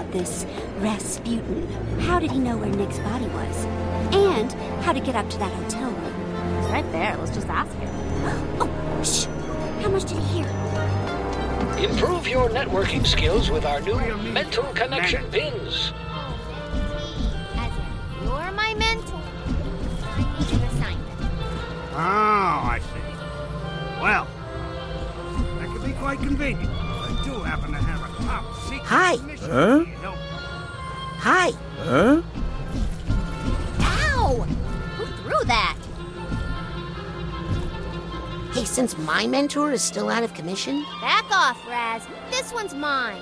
about this Rasputin. How did he know where Nick's body was? And how to get up to that hotel room? It's right there. Let's just ask him. Oh, shh! How much did he hear? Improve your networking skills with our new mental connection pins. You're my mentor. I need an assignment. Oh, I see. Well, that could be quite convenient. I do happen to have a top secret Hi. Huh? My mentor is still out of commission, Back off, Raz. This one's mine.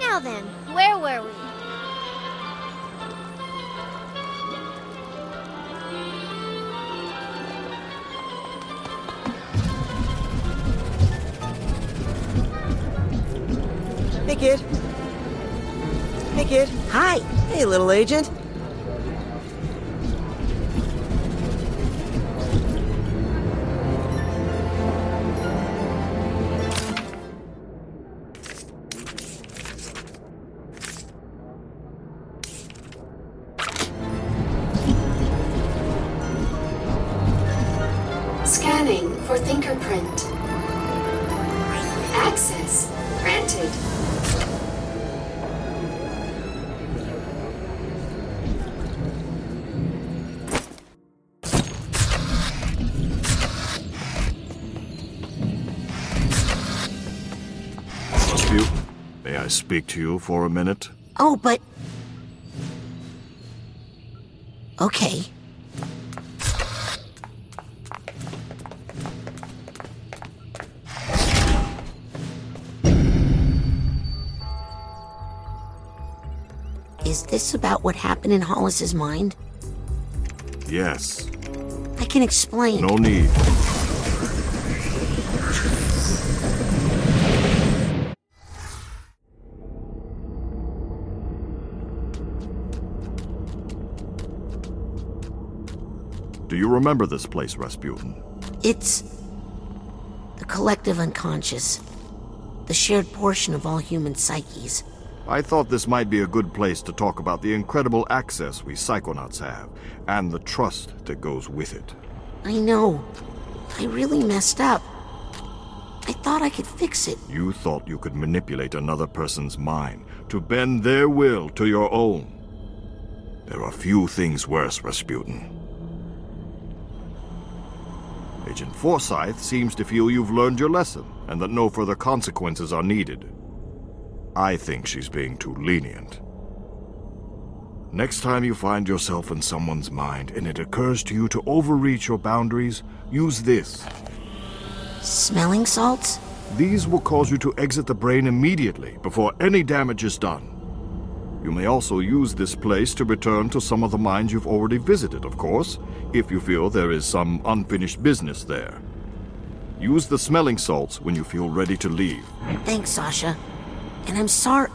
Now then, where were we? Hey, kid. Hey, kid. hi. Hey, little agent. To you for a minute? Oh, but. Okay. Is this about what happened in Hollis's mind? Yes. I can explain. No need. You remember this place, Rasputin? It's the collective unconscious, the shared portion of all human psyches. I thought this might be a good place to talk about the incredible access we psychonauts have, and the trust that goes with it. I know. I really messed up. I thought I could fix it. You thought you could manipulate another person's mind to bend their will to your own. There are few things worse, Rasputin. Agent Forsythe seems to feel you've learned your lesson and that no further consequences are needed. I think she's being too lenient. Next time you find yourself in someone's mind and it occurs to you to overreach your boundaries, use this. Smelling salts? These will cause you to exit the brain immediately before any damage is done. You may also use this place to return to some of the mines you've already visited, of course, if you feel there is some unfinished business there. Use the smelling salts when you feel ready to leave. Thanks, Sasha. And I'm sorry.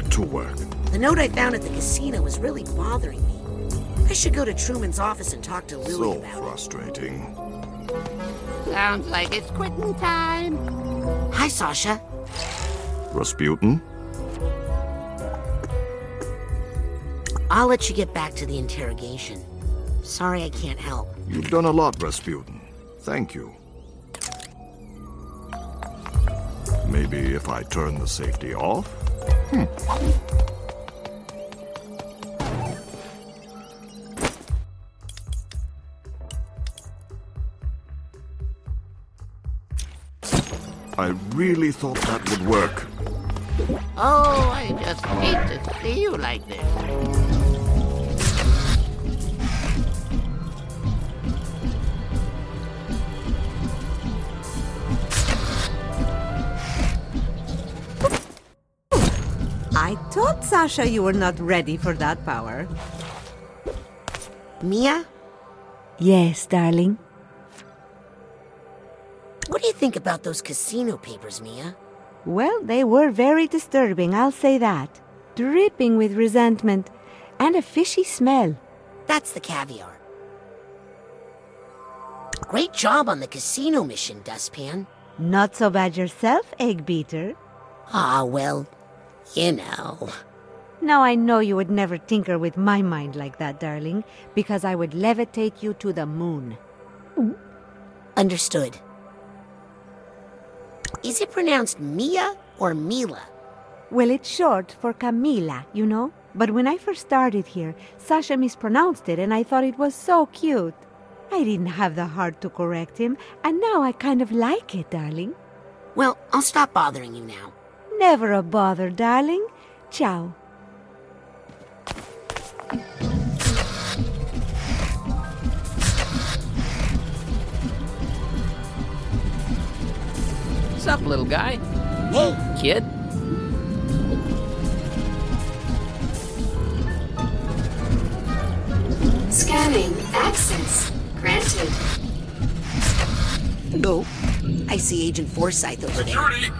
To work. The note I found at the casino was really bothering me. I should go to Truman's office and talk to Lily So about frustrating. Sounds like it's quitting time. Hi, Sasha. Rasputin? I'll let you get back to the interrogation. Sorry I can't help. You've done a lot, Rasputin. Thank you. Maybe if I turn the safety off? Hmm. I really thought that would work. Oh, I just hate to see you like this. Sasha, you were not ready for that power. Mia, Yes, darling. what do you think about those casino papers, Mia? Well, they were very disturbing, I'll say that. Dripping with resentment and a fishy smell. That's the caviar. Great job on the casino mission, Dustpan. Not so bad yourself, Egg Beater. Ah, well, you know. Now I know you would never tinker with my mind like that, darling, because I would levitate you to the moon. Understood. Is it pronounced Mia or Mila? Well, it's short for Camila, you know? But when I first started here, Sasha mispronounced it and I thought it was so cute. I didn't have the heart to correct him, and now I kind of like it, darling. Well, I'll stop bothering you now. Never a bother, darling. Ciao. Sup, little guy? Hey, Kid? Scanning. Access. Granted. no. I see Agent Forsythe over there.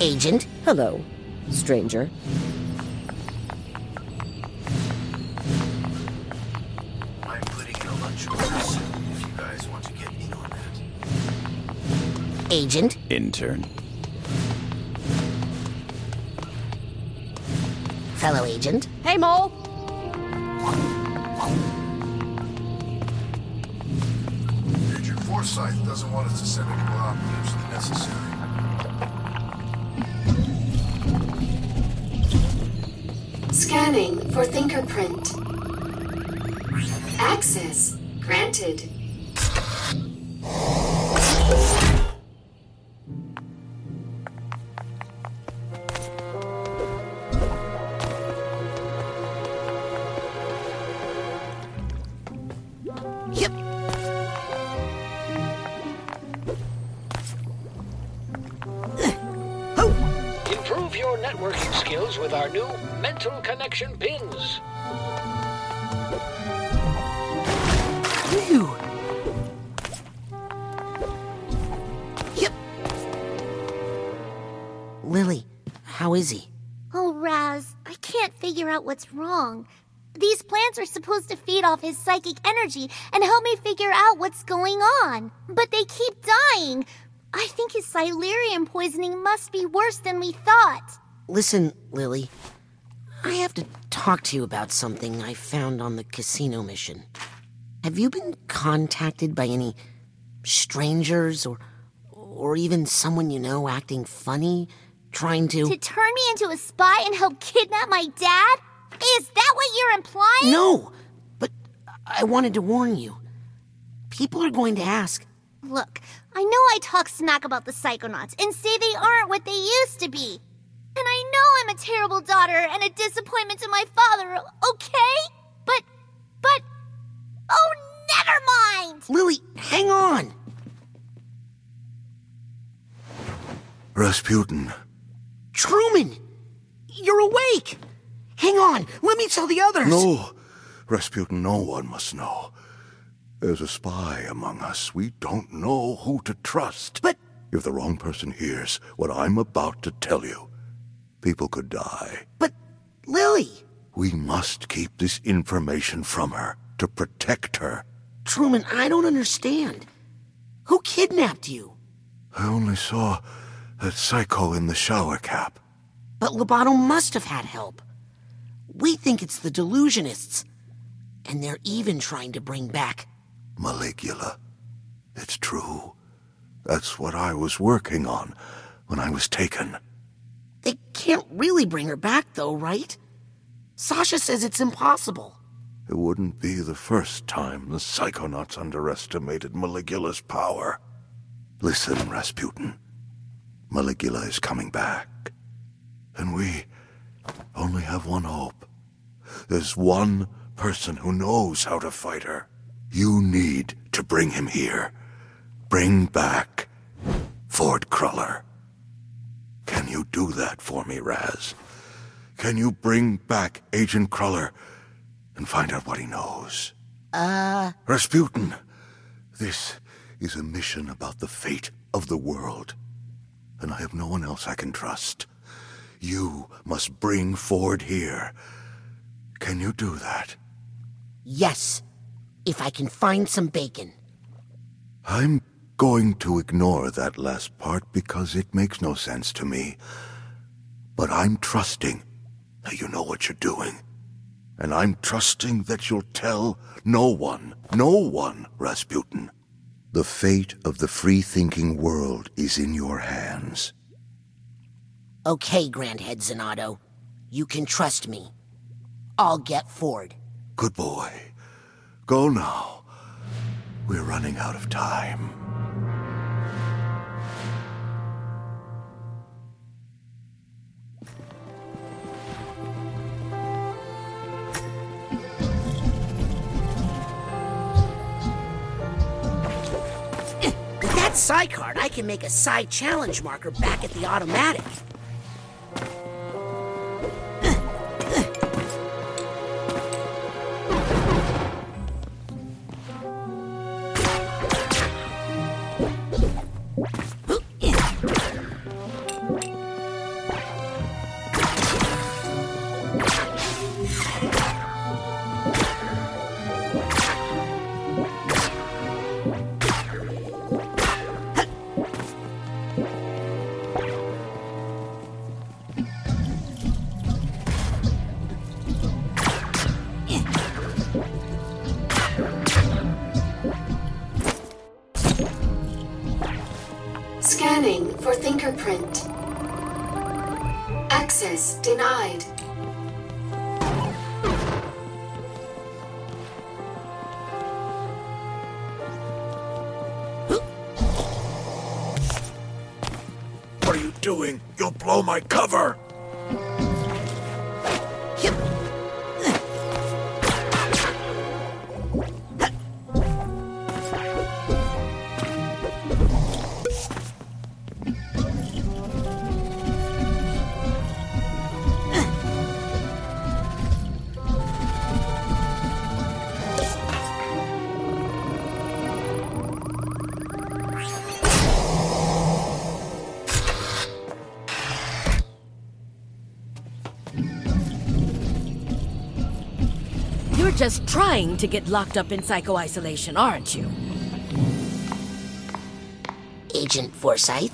Agent? Hello, stranger. Agent? Intern. Fellow agent? Hey, Mole. Agent Forsythe doesn't want us to send any more operatives than necessary. Scanning for fingerprint. Access. Granted. Networking skills with our new mental connection pins. Phew. Yep. Lily, how is he? Oh, Raz, I can't figure out what's wrong. These plants are supposed to feed off his psychic energy and help me figure out what's going on. But they keep dying. I think his Silurian poisoning must be worse than we thought. Listen, Lily. I have to talk to you about something I found on the casino mission. Have you been contacted by any strangers or or even someone you know acting funny, trying to To turn me into a spy and help kidnap my dad? Is that what you're implying? No, but I wanted to warn you. People are going to ask, Look, I know I talk smack about the psychonauts and say they aren't what they used to be. And I know I'm a terrible daughter and a disappointment to my father, okay? But, but, oh, never mind! Lily, hang on. Rasputin. Truman, you're awake. Hang on, let me tell the others. No, Rasputin, no one must know. There's a spy among us. We don't know who to trust. But if the wrong person hears what I'm about to tell you, People could die. But, Lily! We must keep this information from her to protect her. Truman, I don't understand. Who kidnapped you? I only saw that psycho in the shower cap. But Loboto must have had help. We think it's the delusionists. And they're even trying to bring back. Maligula. It's true. That's what I was working on when I was taken. Can't really bring her back, though, right? Sasha says it's impossible. It wouldn't be the first time the Psychonauts underestimated Maligula's power. Listen, Rasputin. Maligula is coming back. And we only have one hope. There's one person who knows how to fight her. You need to bring him here. Bring back Ford Cruller. Can you do that for me, Raz? Can you bring back Agent Cruller and find out what he knows? Uh. Rasputin, this is a mission about the fate of the world. And I have no one else I can trust. You must bring Ford here. Can you do that? Yes, if I can find some bacon. I'm going to ignore that last part because it makes no sense to me. But I'm trusting that you know what you're doing. And I'm trusting that you'll tell no one, no one, Rasputin. The fate of the free-thinking world is in your hands. Okay, Grandhead Zanotto. You can trust me. I'll get Ford. Good boy. Go now. We're running out of time. Psi card, I can make a psi challenge marker back at the Otto-matic. Denied. What are you doing? You'll blow my cover! Just trying to get locked up in psycho isolation, aren't you? Agent Forsythe?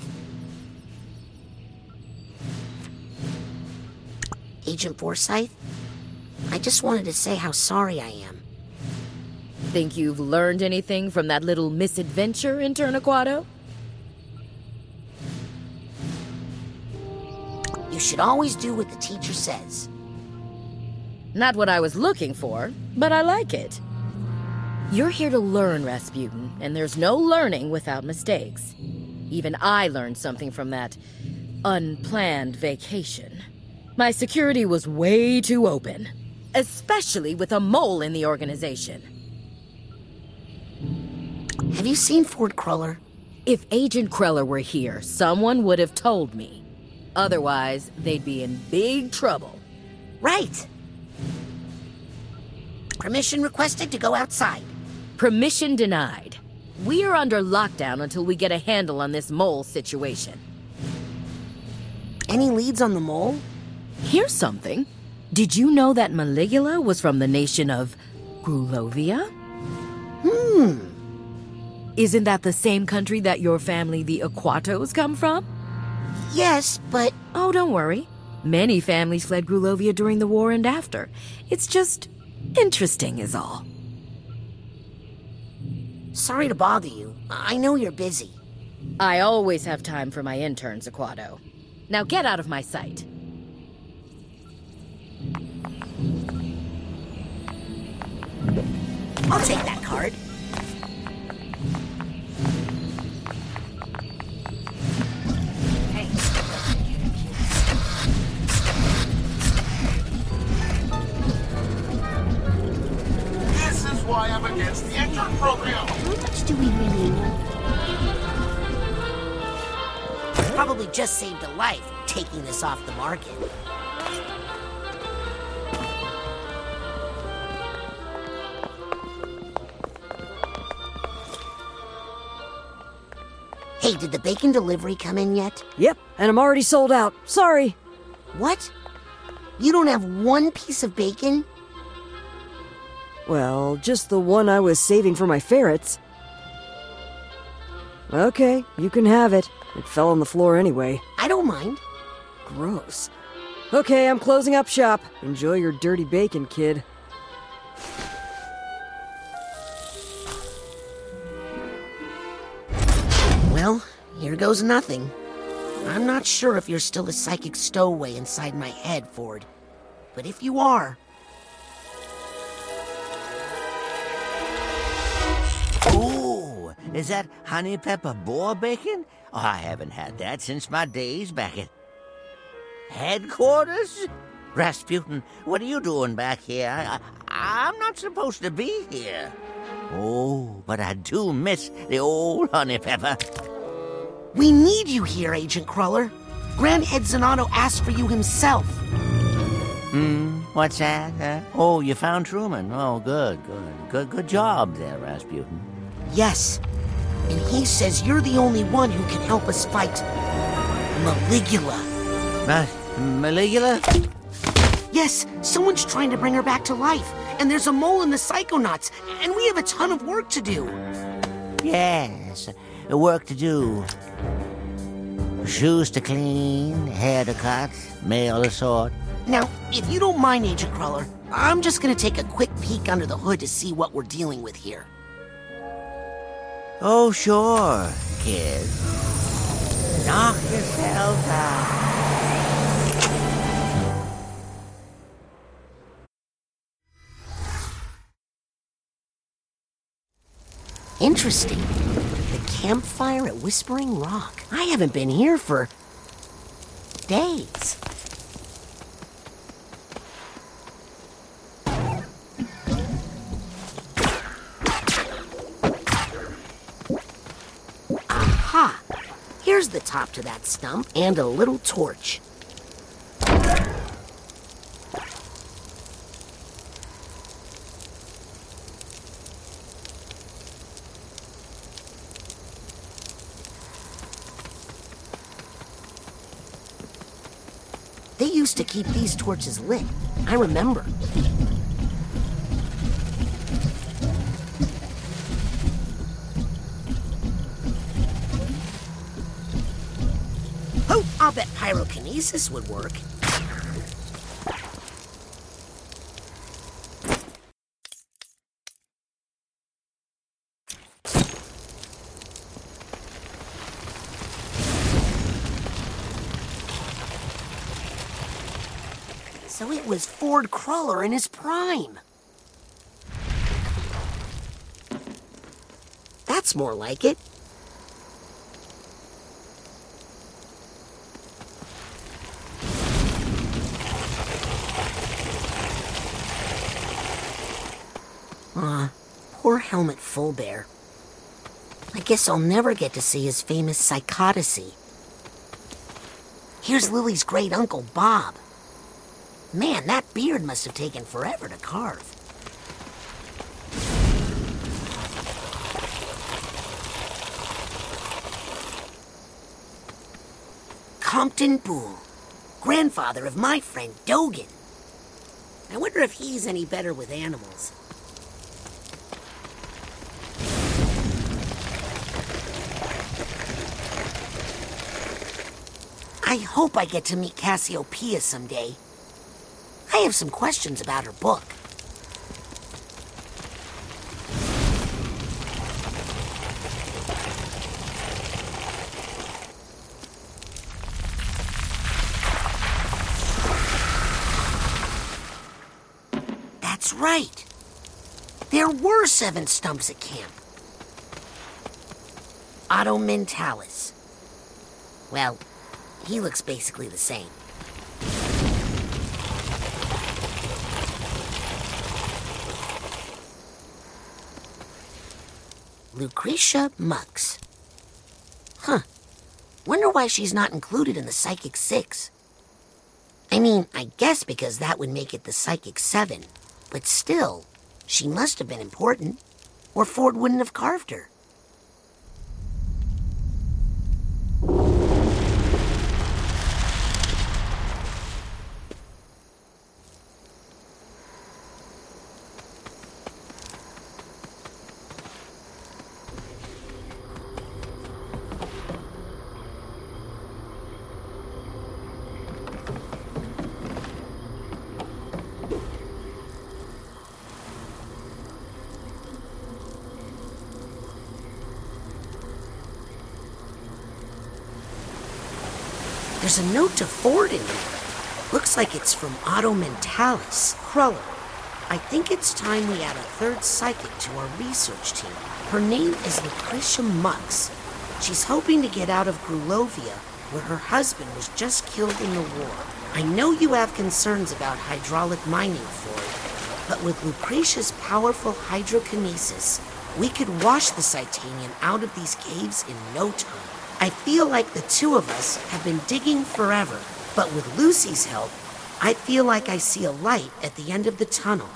Agent Forsythe? I just wanted to say how sorry I am. Think you've learned anything from that little misadventure in Turnaquado? You should always do what the teacher says. Not what I was looking for, but I like it. You're here to learn, Rasputin, and there's no learning without mistakes. Even I learned something from that unplanned vacation. My security was way too open, especially with a mole in the organization. Have you seen Ford Cruller? If Agent Cruller were here, someone would have told me. Otherwise, they'd be in big trouble. Right. Permission requested to go outside. Permission denied. We are under lockdown until we get a handle on this mole situation. Any leads on the mole? Here's something. Did you know that Maligula was from the nation of Grulovia? Hmm. Isn't that the same country that your family, the Aquatos, come from? Yes, but. Oh, don't worry. Many families fled Grulovia during the war and after. It's just interesting, is all. Sorry to bother you. I know you're busy. I always have time for my interns, Aquato. Now get out of my sight. I'll take that card. Why I'm against the intern program. How much do we really know? Probably just saved a life taking this off the market. Hey, did the bacon delivery come in yet? Yep, and I'm already sold out. Sorry. What? You don't have one piece of bacon? Well, just the one I was saving for my ferrets. Okay, you can have it. It fell on the floor anyway. I don't mind. Gross. Okay, I'm closing up shop. Enjoy your dirty bacon, kid. Well, here goes nothing. I'm not sure if you're still a psychic stowaway inside my head, Ford. But if you are, is that honey pepper boar bacon? Oh, I haven't had that since my days back at headquarters. Rasputin, what are you doing back here? I, I'm not supposed to be here. Oh, but I do miss the old honey pepper. we need you here, Agent Cruller. Grand Head Zanotto asked for you himself. Hmm, what's that? huh? Oh, you found Truman. Oh, good, good, good, good job there, Rasputin. Yes. And he says you're the only one who can help us fight Maligula. Uh, Maligula? Yes, someone's trying to bring her back to life. And there's a mole in the Psychonauts, and we have a ton of work to do. Yes, work to do. Shoes to clean, hair to cut, mail to sort. Now, if you don't mind, Agent Cruller, I'm just gonna take a quick peek under the hood to see what we're dealing with here. Oh, sure, kid. Knock yourself out. Interesting. The campfire at Whispering Rock. I haven't been here for days. Here's the top to that stump and a little torch. They used to keep these torches lit. I remember. Pyrokinesis would work. So it was Ford Cruller in his prime. That's more like it. Helmut Fullbear. I guess I'll never get to see his famous psychodicy. Here's Lily's great uncle, Bob. Man, that beard must have taken forever to carve. Compton Boole. grandfather of my friend Dogen. I wonder if he's any better with animals. I hope I get to meet Cassie O'Pia someday. I have some questions about her book. That's right. There were seven stumps at camp. Otto Mentalis. Well, he looks basically the same. Lucrecia Mux. Huh. Wonder why she's not included in the Psychic Six. I mean, I guess because that would make it the Psychic Seven. But still, she must have been important, or Ford wouldn't have carved her. There's a note to Ford in here. Looks like it's from Otto Mentalis. Cruller. I think it's time we add a third psychic to our research team. Her name is Lucrecia Mux. She's hoping to get out of Grulovia, where her husband was just killed in the war. I know you have concerns about hydraulic mining, Ford, but with Lucrecia's powerful hydrokinesis, we could wash the Titanium out of these caves in no time. I feel like the two of us have been digging forever, but with Lucy's help, I feel like I see a light at the end of the tunnel.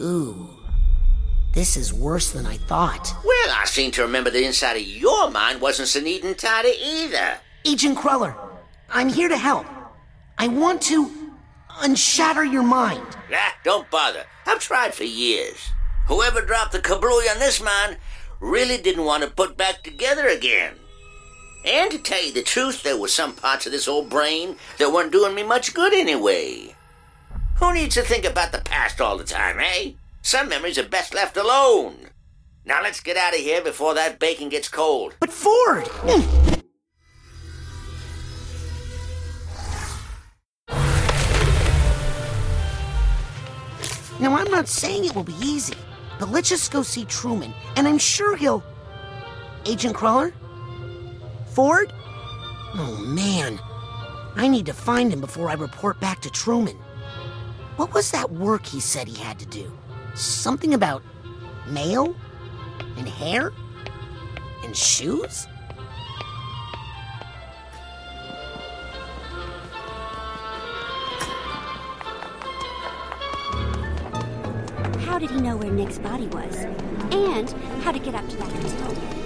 Ooh, this is worse than I thought. Well, I seem to remember the inside of your mind wasn't so neat and tidy either. Agent Cruller, I'm here to help. I want to unshatter your mind. Ah, don't bother. I've tried for years. Whoever dropped the kablooey on this mine really didn't want to put back together again. And to tell you the truth, there were some parts of this old brain that weren't doing me much good anyway. Who needs to think about the past all the time, eh? Some memories are best left alone. Now let's get out of here before that bacon gets cold. But Ford! Now, I'm not saying it will be easy, but let's just go see Truman, and I'm sure he'll. Agent Cruller? Ford? Oh, man. I need to find him before I report back to Truman. What was that work he said he had to do? Something about mail? And hair? And shoes? How did he know where Nick's body was? And how to get up to that hotel?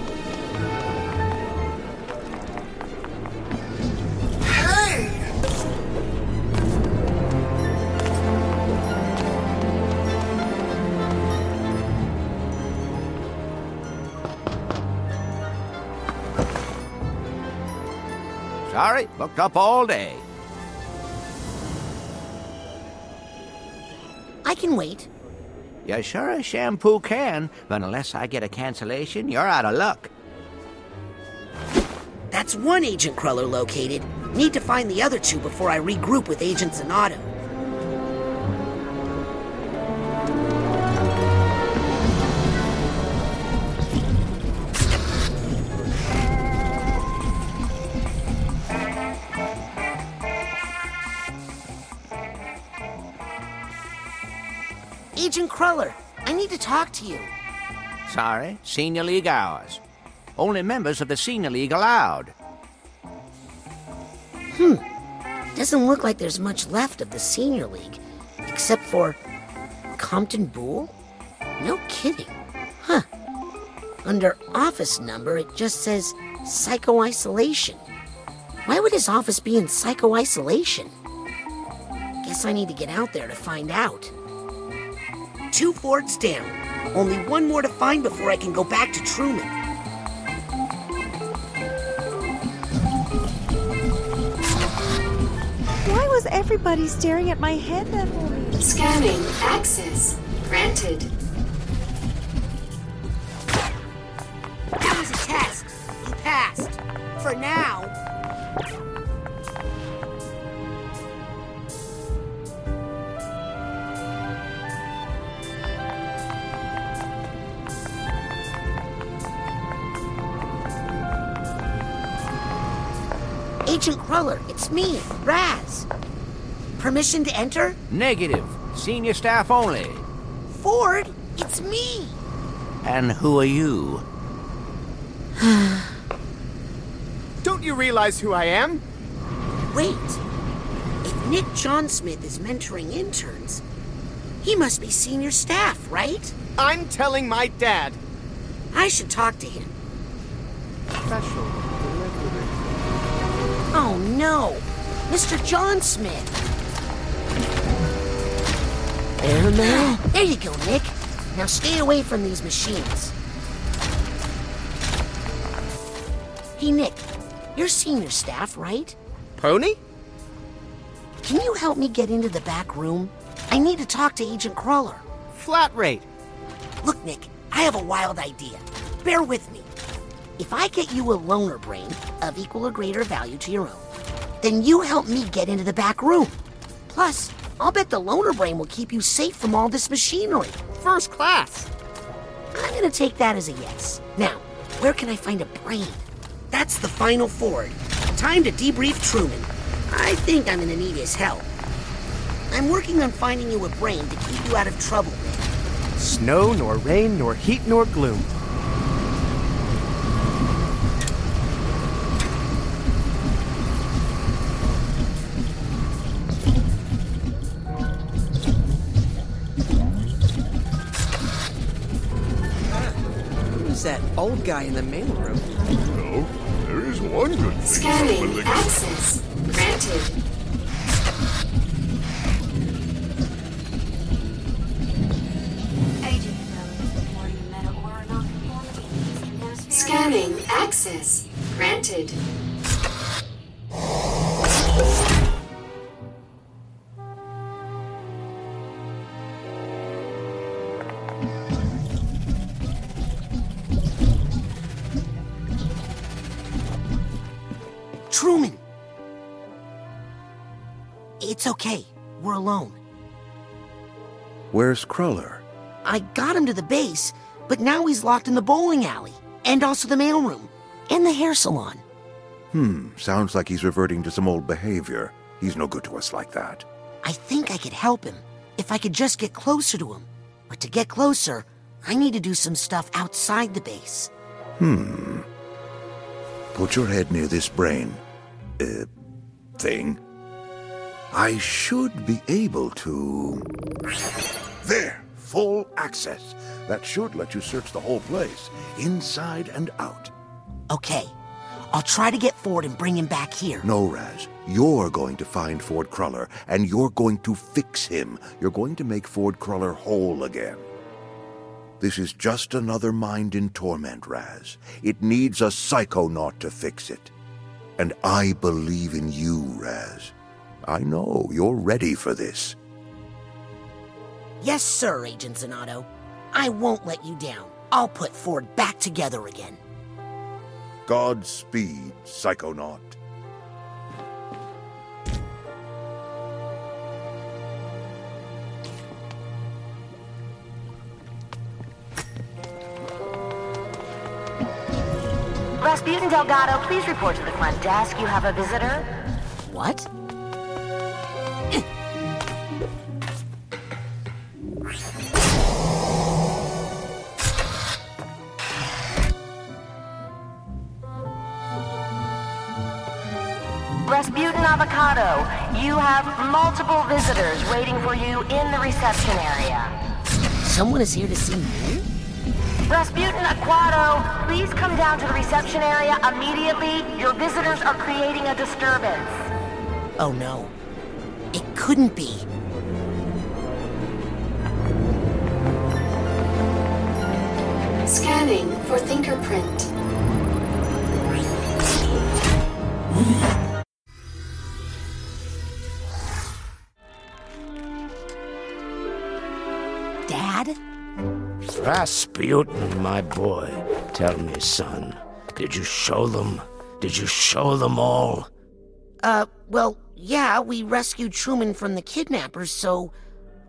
Sorry, booked up all day. I can wait. You sure as shampoo can, but unless I get a cancellation, you're out of luck. That's one Agent Cruller located. Need to find the other two before I regroup with Agent Zanotto. Agent Cruller, I need to talk to you. Sorry, senior league hours. Only members of the Senior League allowed. Hmm. Doesn't look like there's much left of the Senior League, except for Compton Boole? No kidding. Huh. Under office number, it just says psycho isolation. Why would his office be in psycho isolation? Guess I need to get out there to find out. Two Fords down. Only one more to find before I can go back to Truman. Why was everybody staring at my head that moment? Scanning. Access. Granted. That was a test. You passed. For now. Agent Cruller, it's me, Raz. Permission to enter? Negative. Senior staff only. Ford, it's me. And who are you? Don't you realize who I am? Wait. If Nick Johnsmith is mentoring interns, he must be senior staff, right? I'm telling my dad. I should talk to him. Special delivery. Oh no! Mr. Johnsmith! Airmail? There you go, Nick. Now stay away from these machines. Hey, Nick, you're senior staff, right? Pony? Can you help me get into the back room? I need to talk to Agent Cruller. Flat rate. Look, Nick, I have a wild idea. Bear with me. If I get you a loaner brain of equal or greater value to your own, then you help me get into the back room. Plus, I'll bet the loaner brain will keep you safe from all this machinery. First class. I'm gonna take that as a yes. Now, where can I find a brain? That's the final Ford. Time to debrief Truman. I think I'm gonna need his help. I'm working on finding you a brain to keep you out of trouble, Nick. Snow, nor rain, nor heat, nor gloom. Guy in the mailroom? No, there is one good thing. Scanning. Access. Granted. It's okay. We're alone. Where's Cruller? I got him to the base, but now he's locked in the bowling alley, and also the mailroom, and the hair salon. Hmm, sounds like he's reverting to some old behavior. He's no good to us like that. I think I could help him if I could just get closer to him. But to get closer, I need to do some stuff outside the base. Hmm. Put your head near this brain. Uh, thing. I should be able to. There! Full access. That should let you search the whole place, inside and out. Okay. I'll try to get Ford and bring him back here. No, Raz. You're going to find Ford Cruller, and you're going to fix him. You're going to make Ford Cruller whole again. This is just another mind in torment, Raz. It needs a psychonaut to fix it. And I believe in you, Raz. I know you're ready for this. Yes, sir, Agent Zanotto. I won't let you down. I'll put Ford back together again. Godspeed, Psychonaut. Rasputin Delgado, please report to the front desk. You have a visitor. What? Avocado, you have multiple visitors waiting for you in the reception area. Someone is here to see me? Razputin Aquato, please come down to the reception area immediately. Your visitors are creating a disturbance. Oh no. It couldn't be. Scanning for fingerprint. Razputin, my boy, tell me, son, did you show them? Did you show them all? Uh, well, yeah, we rescued Truman from the kidnappers, so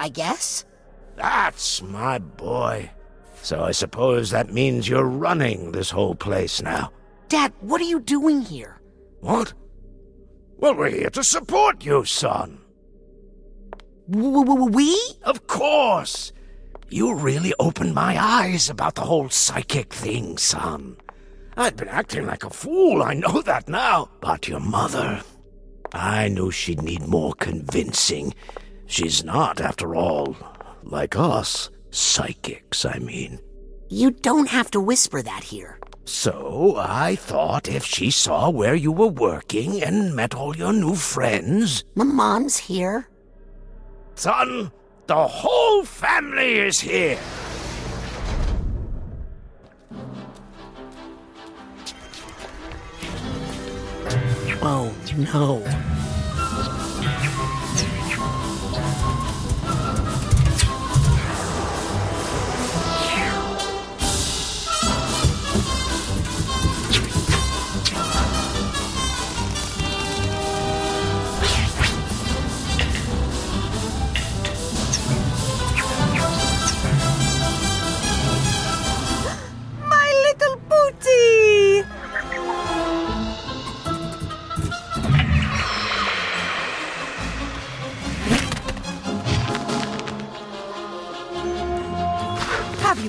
I guess? That's my boy. So I suppose that means you're running this whole place now. Dad, what are you doing here? What? Well, we're here to support you, son. W- we? Of course. You really opened my eyes about the whole psychic thing, son. I'd been acting like a fool, I know that now. But your mother, I knew she'd need more convincing. She's not, after all, like us. Psychics, I mean. You don't have to whisper that here. So I thought if she saw where you were working and met all your new friends. My mom's here. Son, the whole family is here. Oh, no.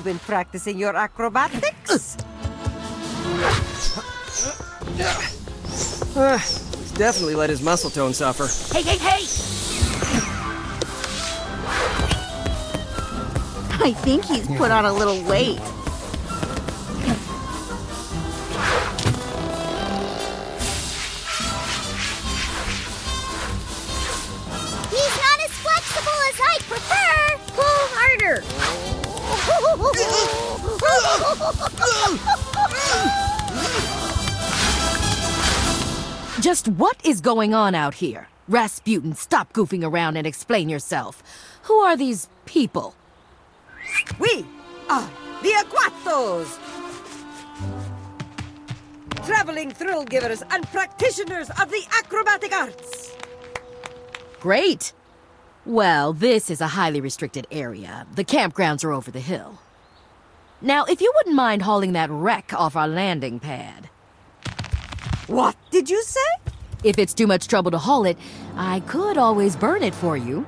You been practicing your acrobatics? Uh, he's definitely let his muscle tone suffer. Hey, hey, hey! I think he's put on a little weight. Just what is going on out here? Razputin, stop goofing around and explain yourself. Who are these people? We are the Aquatos! Traveling thrill givers and practitioners of the acrobatic arts! Great. Well, this is a highly restricted area. The campgrounds are over the hill. Now, if you wouldn't mind hauling that wreck off our landing pad. What did you say? If it's too much trouble to haul it, I could always burn it for you.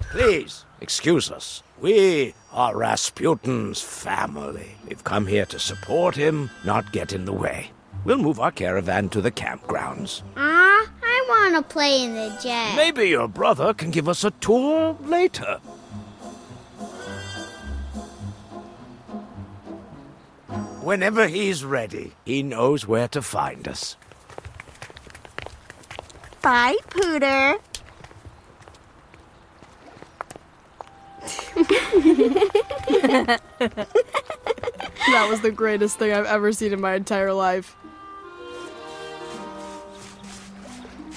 Please, excuse us. We are Razputin's family. We've come here to support him, not get in the way. We'll move our caravan to the campgrounds. Ah, I want to play in the jet. Maybe your brother can give us a tour later. Whenever he's ready, he knows where to find us. Bye, Pooter. That was the greatest thing I've ever seen in my entire life.